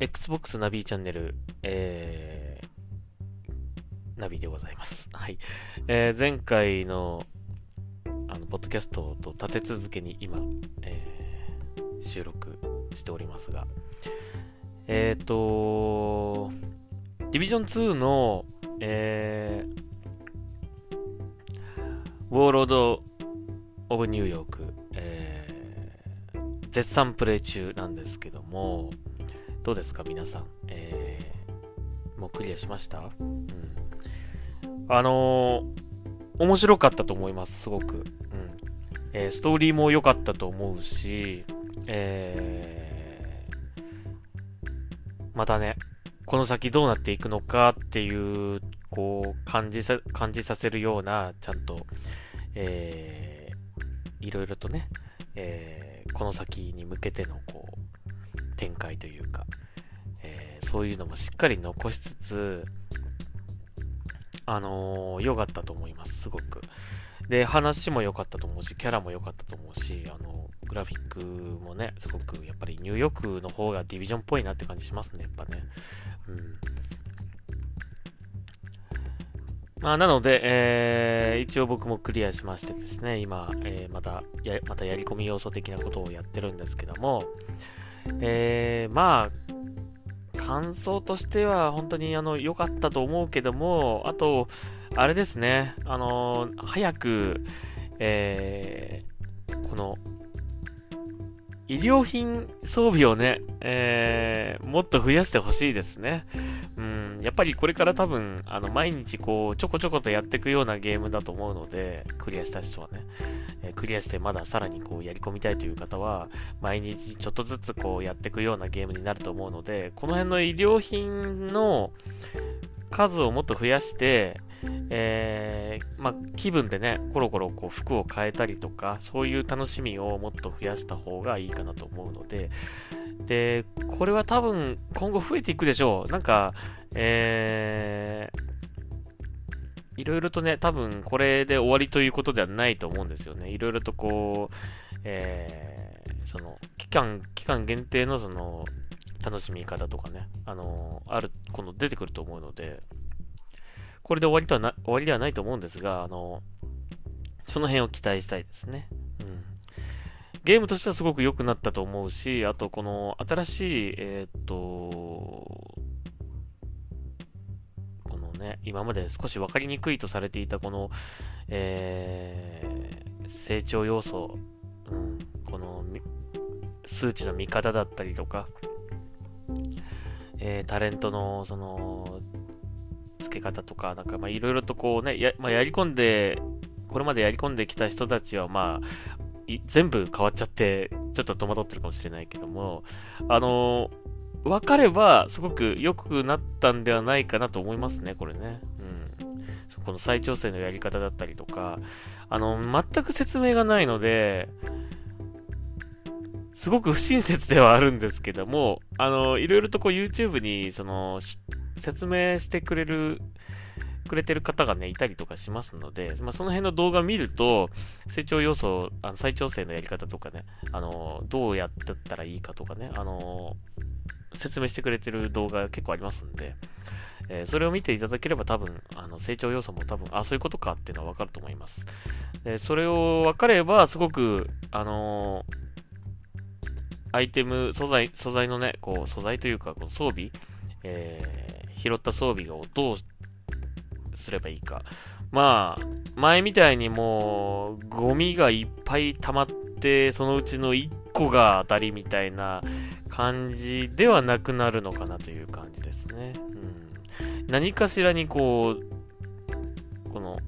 Xbox ナビチャンネル、えー、ナビでございます。はい。えー、前回の、あの、ポッドキャストと立て続けに今、えー、収録しておりますが、えっ、ー、と、ディビジョン2の、えー、ウォーロード・オブ・ニューヨーク、えー、絶賛プレイ中なんですけども、どうですか皆さん。えー、もうクリアしました？うん。あのー、面白かったと思います、すごく。うん。えー、ストーリーも良かったと思うし、えー、またね、この先どうなっていくのかっていう、こう、感じさ、感じさせるような、ちゃんと、えー、いろいろとね、えー、この先に向けてのこう展開というか、えー、そういうのもしっかり残しつつ、あのー、良かったと思います、すごく。で、話も良かったと思うし、キャラも良かったと思うし、あの、グラフィックもね、すごくやっぱりニューヨークの方がディビジョンっぽいなって感じしますね、やっぱね。うん。まあ、なので、えー、一応僕もクリアしましてですね、今、えー、またや、またやり込み要素的なことをやってるんですけども、えー、まあ、感想としては本当にあの良かったと思うけども、あと、あれですね、あの早く、えー、この医療品装備をね、えー、もっと増やしてほしいですね。うん、やっぱりこれから多分、あの、毎日こう、ちょこちょことやっていくようなゲームだと思うので、クリアした人はね、え、クリアしてまださらにこう、やり込みたいという方は、毎日ちょっとずつこう、やっていくようなゲームになると思うので、この辺の医療品の数をもっと増やして、えー、まあ、気分でね、コロコロこう服を変えたりとか、そういう楽しみをもっと増やした方がいいかなと思うので、で、これは多分今後増えていくでしょう。なんか、えー、いろいろとね、多分これで終わりということではないと思うんですよね。いろいろとこう、えー、その、期間、期間限定のその、楽しみ方とかね、あのー、ある、この出てくると思うので、これで終わりとはな、終わりではないと思うんですが、あの、その辺を期待したいですね。うん。ゲームとしてはすごく良くなったと思うし、あとこの新しい、えー、っと、ね、今まで少し分かりにくいとされていたこの、えー、成長要素、うん、この数値の見方だったりとか、えー、タレントのその付け方とか、なんかいろいろとこうね、や,、まあ、やり込んで、これまでやり込んできた人たちはまあ、全部変わっちゃって、ちょっと戸惑ってるかもしれないけども、あのー、分かればすごく良くなったんではないかなと思いますね、これね。うん。この再調整のやり方だったりとか、あの、全く説明がないので、すごく不親切ではあるんですけども、あの、いろいろとこう YouTube に、その、説明してくれる、くれてる方がね、いたりとかしますので、まあ、その辺の動画見ると、成長要素、あの再調整のやり方とかね、あの、どうやってったらいいかとかね、あの、説明してくれてる動画結構ありますんで、えー、それを見ていただければ多分、あの、成長要素も多分、あ、そういうことかっていうのはわかると思います。で、それを分かれば、すごく、あのアイテム、素材、素材のね、こう、素材というか、この装備、えー拾った装備をどうすればいいか。まあ、前みたいにもう、ゴミがいっぱい溜まって、そのうちの1個が当たりみたいな感じではなくなるのかなという感じですね。うん、何かしらにこう、この、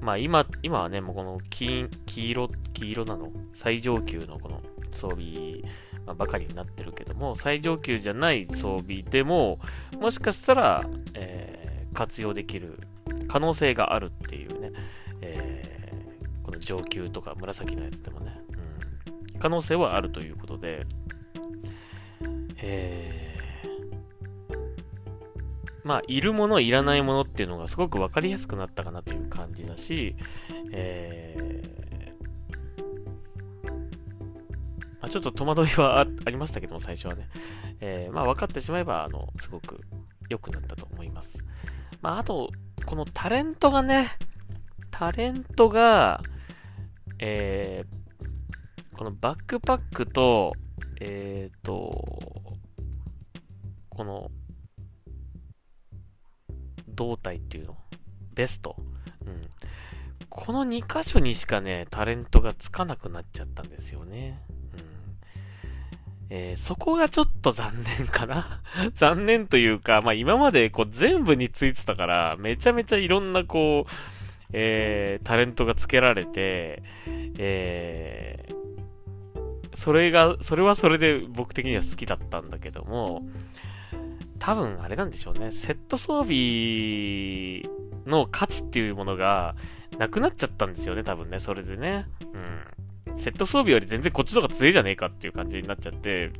まあ今、今はね、もうこの黄黄色、黄色なの？最上級のこの装備まばかりになってるけども、最上級じゃない装備でも、もしかしたら、えー、活用できる可能性があるっていうね、えー、この上級とか紫のやつでもね、うん、可能性はあるということで、えー、まあ、いるもの、いらないものっていうのがすごく分かりやすくなったかなという感じだし、えーま、ちょっと戸惑いはありましたけども、最初はね。えー、まあ、分かってしまえば、あの、すごく良くなったと思います。まあ、あと、このタレントがね、タレントが、えー、このバックパックと、えっ、ー、と、この、胴体っていうのベスト。うん。この2箇所にしかね、タレントがつかなくなっちゃったんですよね。えー、そこがちょっと残念かな 残念というか、まあ今までこう全部についてたから、めちゃめちゃいろんなこう、えー、タレントがつけられて、えー、それが、それはそれで僕的には好きだったんだけども、多分あれなんでしょうね。セット装備の価値っていうものがなくなっちゃったんですよね、多分ね、それでね。うん。セット装備より全然こっちの方が強いじゃねえかっていう感じになっちゃって、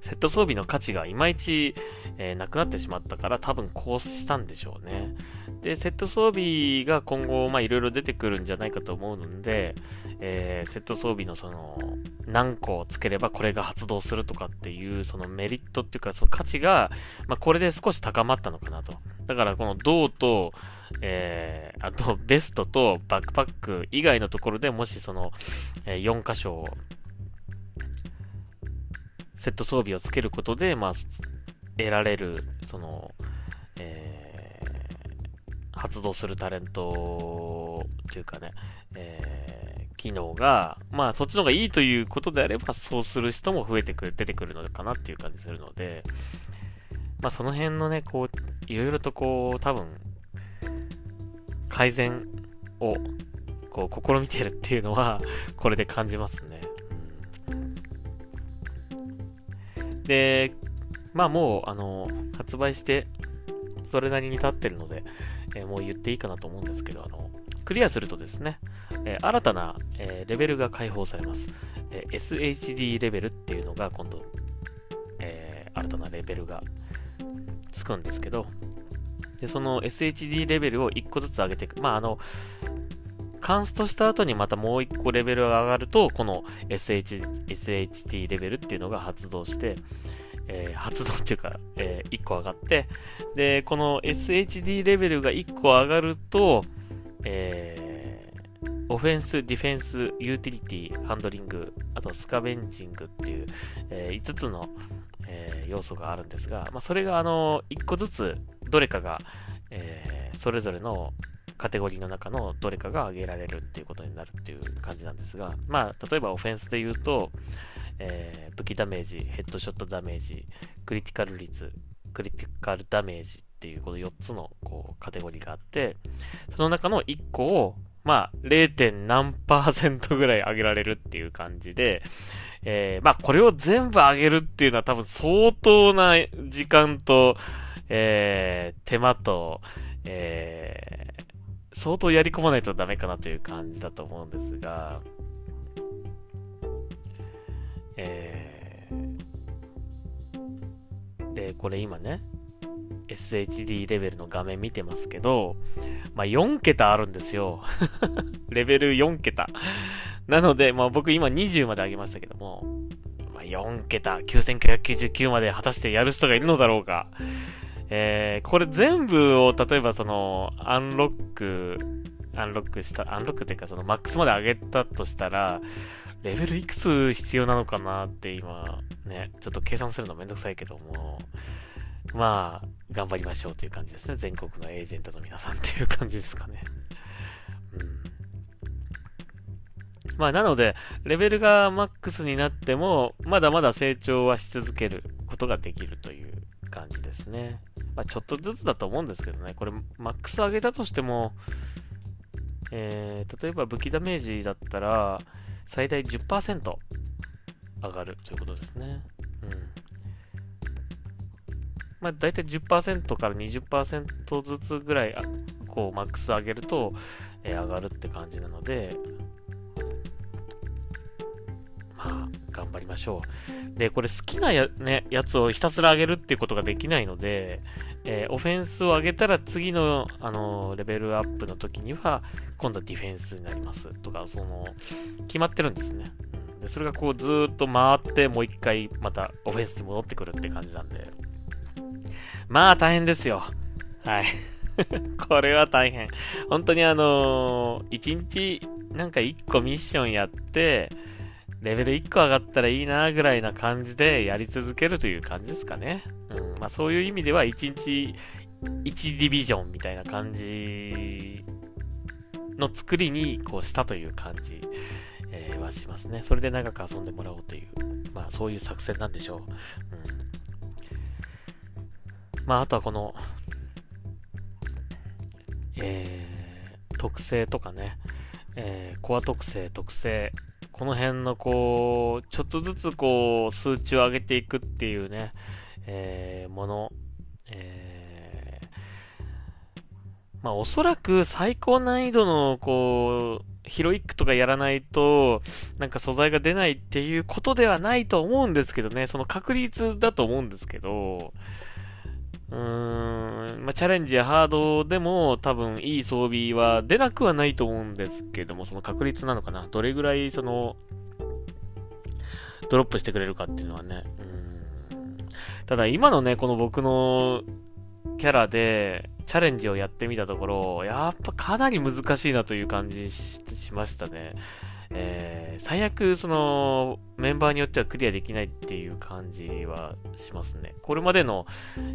セット装備の価値がいまいち、えー、なくなってしまったから多分こうしたんでしょうね。で、セット装備が今後、まあいろいろ出てくるんじゃないかと思うので、えー、セット装備のその、何個つければこれが発動するとかっていう、そのメリットっていうか、その価値が、まあこれで少し高まったのかなと。だからこの銅と、えー、あとベストとバックパック以外のところでもしその、えー、4箇所セット装備をつけることで、まあ、得られる、その、えー、発動するタレントというかね、えー、機能が、まあ、そっちの方がいいということであれば、そうする人も増えてくる、出てくるのかなっていう感じするので、まあ、その辺のね、こう、いろいろとこう、多分、改善を、こう、試みてるっていうのは、これで感じますね。で、まあもう、あの、発売して、それなりに経ってるので、えー、もう言っていいかなと思うんですけど、あの、クリアするとですね、えー、新たな、えー、レベルが解放されます。え SHD レベルっていうのが今度、え新たなレベルがつくんですけど、で、その SHD レベルを1個ずつ上げていく。まあ、あの、カンストした後にまたもう1個レベルが上がると、この SH SHD レベルっていうのが発動して、えー、発動っていうか、えー、1個上がって、で、この SHD レベルが1個上がると、えー、オフェンス、ディフェンス、ユーティリティ、ハンドリング、あとスカベンジングっていう、えー、5つの、えー、要素があるんですが、まあ、それがあの、1個ずつどれかが、えー、それぞれのカテゴリーの中のどれかが挙げられるっていうことになるっていう感じなんですが、まあ、例えばオフェンスで言うと、えー、武器ダメージ、ヘッドショットダメージ、クリティカル率、クリティカルダメージっていうこの4つのこうカテゴリーがあって、その中の1個を、まあ、0. 何パーセントぐらい上げられるっていう感じで、えー、まあ、これを全部上げるっていうのは多分相当な時間と、えー、手間と、えー、相当やり込まないとダメかなという感じだと思うんですが、えー、で、これ今ね、SHD レベルの画面見てますけど、まあ、4桁あるんですよ。レベル4桁。なので、まあ、僕今20まで上げましたけども、まあ、4桁、9999まで果たしてやる人がいるのだろうか。えー、これ全部を、例えばその、アンロック、アンロックした、アンロックっていうかその、マックスまで上げたとしたら、レベルいくつ必要なのかなって今、ね、ちょっと計算するのめんどくさいけども、まあ、頑張りましょうという感じですね。全国のエージェントの皆さんっていう感じですかね。うん。まあ、なので、レベルがマックスになっても、まだまだ成長はし続けることができるという感じですね。まあ、ちょっとずつだと思うんですけどね、これ、マックス上げたとしても、えー、例えば武器ダメージだったら、最大10%上がるということですね。うん。まあ、大体10%から20%ずつぐらい、こう、マックス上げると、えー、上がるって感じなので、頑張りましょう。で、これ好きなや,、ね、やつをひたすら上げるっていうことができないので、えー、オフェンスを上げたら次の、あのー、レベルアップの時には、今度はディフェンスになりますとか、その、決まってるんですね。で、それがこうずーっと回って、もう一回またオフェンスに戻ってくるって感じなんで。まあ大変ですよ。はい。これは大変。本当にあのー、1日なんか1個ミッションやって、レベル1個上がったらいいなぐらいな感じでやり続けるという感じですかね。うん。まあそういう意味では1日1ディビジョンみたいな感じの作りにこうしたという感じ、え、はしますね。それで長く遊んでもらおうという、まあそういう作戦なんでしょう。うん。まああとはこの、えー、特性とかね、えー、コア特性、特性、この辺のこう、ちょっとずつこう、数値を上げていくっていうね、えー、もの、えー、まあおそらく最高難易度のこう、ヒロイックとかやらないと、なんか素材が出ないっていうことではないと思うんですけどね、その確率だと思うんですけど、うーん、まあ、チャレンジやハードでも多分いい装備は出なくはないと思うんですけども、その確率なのかな。どれぐらいその、ドロップしてくれるかっていうのはね。うんただ今のね、この僕のキャラでチャレンジをやってみたところ、やっぱかなり難しいなという感じしましたね。えー、最悪、その、メンバーによってはクリアできないっていう感じはしますね。これまでの、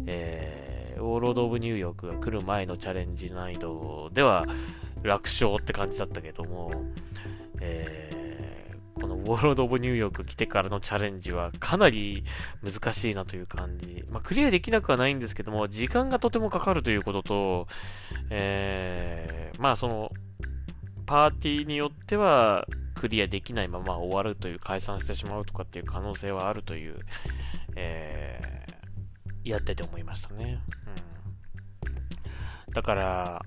えー、ウォーロード・オブ・ニューヨークが来る前のチャレンジ難易度では楽勝って感じだったけども、えー、このウォーロード・オブ・ニューヨーク来てからのチャレンジはかなり難しいなという感じ。まあ、クリアできなくはないんですけども、時間がとてもかかるということと、えー、まあその、パーティーによってはクリアできないまま終わるという、解散してしまうとかっていう可能性はあるという、えー、やってて思いましたね。うん。だから、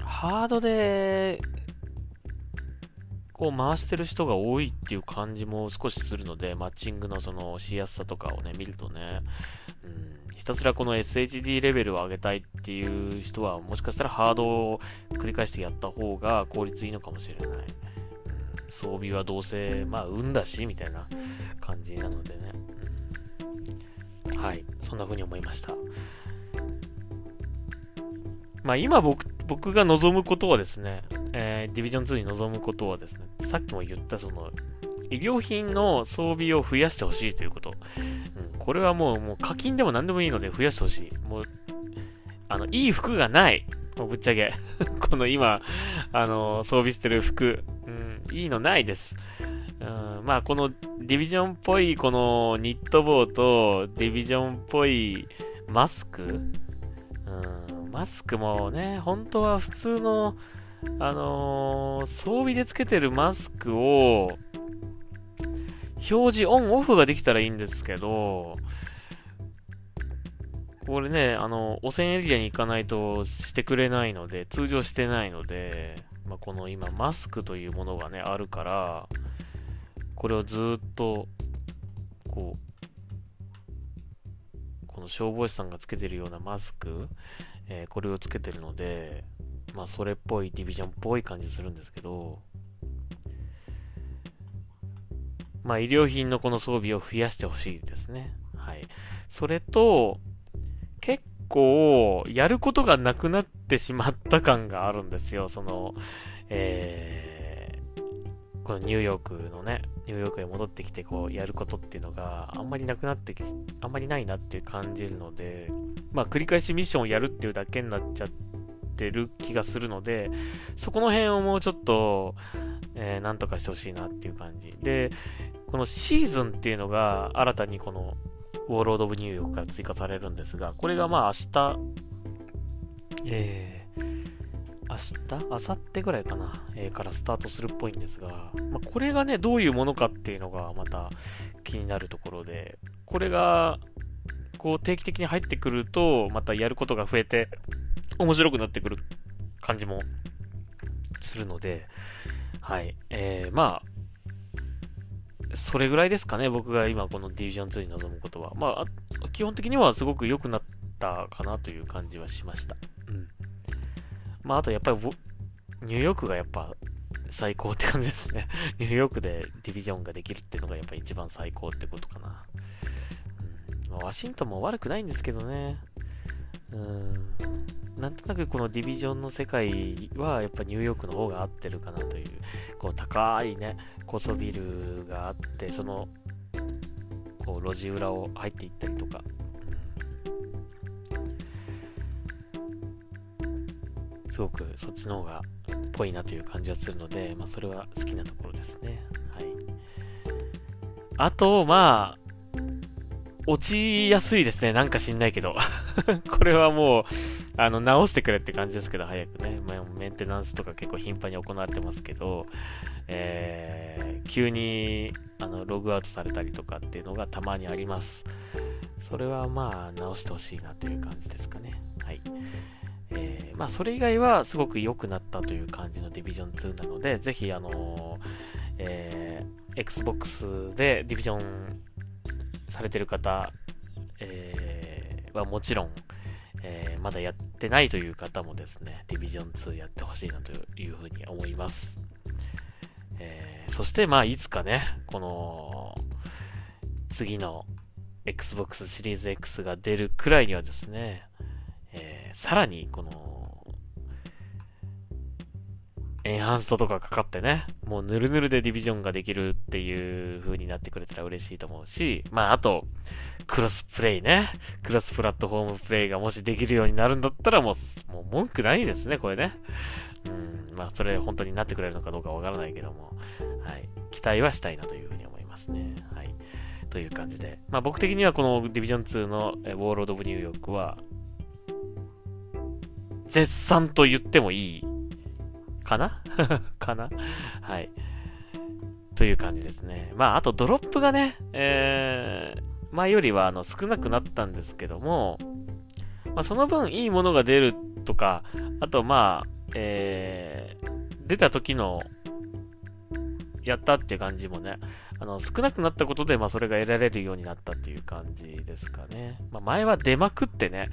ハードで、こう回してる人が多いっていう感じも少しするので、マッチングのそのしやすさとかをね、見るとね、うん、ひたすらこの SHD レベルを上げたいっていう人は、もしかしたらハードを繰り返してやった方が効率いいのかもしれない。装備はどうせ、まあ、運だし、みたいな感じなのでね。はい。そんな風に思いました。まあ、今僕、僕が望むことはですね、えー、ディビジョン2に望むことはですね、さっきも言ったその、医療品の装備を増やしてほしいということ。うん、これはもう、もう課金でも何でもいいので増やしてほしい。もう、あの、いい服がない。もうぶっちゃけ。この今、あの、装備してる服。いいのないです。うん、まあ、このディビジョンっぽいこのニット帽とディビジョンっぽいマスク、うん、マスクもね、本当は普通の、あのー、装備でつけてるマスクを、表示オンオフができたらいいんですけど、これね、あの、汚染エリアに行かないとしてくれないので、通常してないので、まあ、この今、マスクというものがね、あるから、これをずっと、こう、この消防士さんがつけてるようなマスク、えー、これをつけてるので、まあ、それっぽい、ディビジョンっぽい感じするんですけど、まあ、医療品のこの装備を増やしてほしいですね。はい。それと、構、やることがなくなってしまった感があるんですよ。その、えー、このニューヨークのね、ニューヨークへ戻ってきて、こう、やることっていうのがあんまりなくなってき、あんまりないなって感じるので、まあ、繰り返しミッションをやるっていうだけになっちゃってる気がするので、そこの辺をもうちょっと、えー、なんとかしてほしいなっていう感じ。で、このシーズンっていうのが新たにこのウォーロード・オブ・ニューヨークから追加されるんですが、これがまあ明日、えー、明日？明後日ぐらいかな、えー、からスタートするっぽいんですが、まあ、これがね、どういうものかっていうのがまた気になるところで、これが、こう定期的に入ってくると、またやることが増えて、面白くなってくる感じもするので、はい。えー、まあ、それぐらいですかね、僕が今このディビジョン2に臨むことは。まあ、基本的にはすごく良くなったかなという感じはしました。うん。まあ、あとやっぱり、ニューヨークがやっぱ最高って感じですね。ニューヨークでディビジョンができるっていうのがやっぱ一番最高ってことかな。うんまあ、ワシントンも悪くないんですけどね。うん。なんとなくこのディビジョンの世界はやっぱニューヨークの方が合ってるかなという、こう高いね、高層ビルがあって、その、こう路地裏を入っていったりとか、すごくそっちの方がっぽいなという感じはするので、まあ、それは好きなところですね。はい。あと、まあ、落ちやすいですね。なんか知んないけど。これはもう、あの、直してくれって感じですけど、早くね。まあ、メンテナンスとか結構頻繁に行われてますけど、えー、急に、あの、ログアウトされたりとかっていうのがたまにあります。それはまあ、直してほしいなという感じですかね。はい。えー、まあ、それ以外はすごく良くなったという感じのディビジョン2なので、ぜひ、あのえー、Xbox でディビジョンされてる方、えー、はもちろん、えー、まだやってないという方もですね、ディビジョン2やってほしいなというふうに思います。えー、そして、まあ、いつかね、この、次の Xbox シリーズ X が出るくらいにはですね、えー、さらにこの、エンハンストとかかかってね、もうヌルヌルでディビジョンができるっていう風になってくれたら嬉しいと思うし、まああと、クロスプレイね。クロスプラットフォームプレイがもしできるようになるんだったらもう、もう文句ないですね、これね。うん、まあそれ本当になってくれるのかどうかわからないけども、はい。期待はしたいなという風に思いますね。はい。という感じで。まあ僕的にはこのディビジョン2のウォーロード・オブ・ニューヨークは、絶賛と言ってもいいかな？かな？はい。という感じですね。まあ、あとドロップがね、えー、前よりはあの少なくなったんですけども、まあ、その分いいものが出るとか、あとまあ、えー、出た時のやったっていう感じもね、あの、少なくなったことで、まあ、それが得られるようになったっていう感じですかね。まあ、前は出まくってね、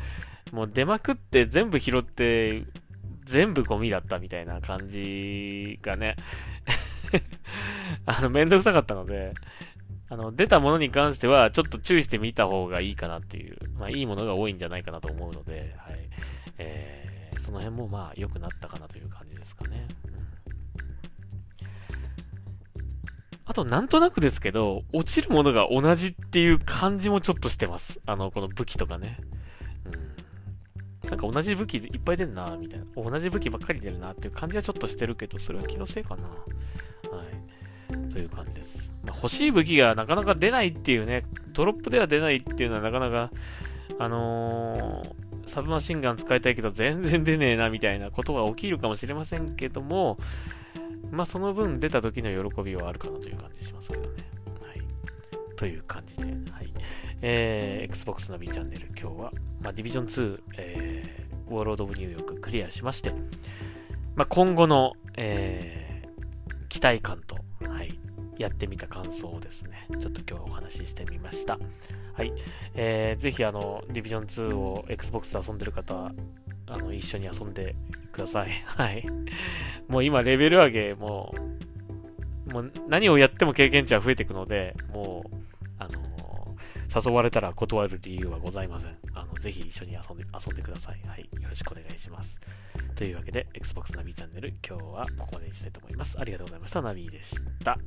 もう出まくって全部拾って、全部ゴミだったみたいな感じがね あの、めんどくさかったので、あの、出たものに関しては、ちょっと注意してみた方がいいかなっていう、まあ、いいものが多いんじゃないかなと思うので、はい。えー、その辺もまあ、良くなったかなという感じですかね。あと、なんとなくですけど、落ちるものが同じっていう感じもちょっとしてます。あの、この武器とかね。うんなんか同じ武器いっぱい出るな、みたいな。同じ武器ばっかり出るなっていう感じはちょっとしてるけど、それは気のせいかな。はい。という感じです。まあ、欲しい武器がなかなか出ないっていうね、ドロップでは出ないっていうのはなかなか、あのー、サブマシンガン使いたいけど全然出ねえなみたいなことが起きるかもしれませんけども、まあその分出た時の喜びはあるかなという感じしますけどね。はい。という感じで、はい。えー、Xbox ナビチャンネル、今日は、まあ、ディビジョン2、えー、ウォーロード・オブ・ニューヨーククリアしまして、まあ、今後の、えー、期待感と、はい、やってみた感想をですね、ちょっと今日お話ししてみました。はい。えー、ぜひ、あの、ディビジョン2を Xbox で遊んでる方は、あの、一緒に遊んでください。はい。もう今、レベル上げ、もう、もう何をやっても経験値は増えていくので、もう、誘われたら断る理由はございません。あの、ぜひ一緒に遊んで、遊んでください。はい。よろしくお願いします。というわけで、Xbox ナビチャンネル、今日はここまでにしたいと思います。ありがとうございました。ナビでした。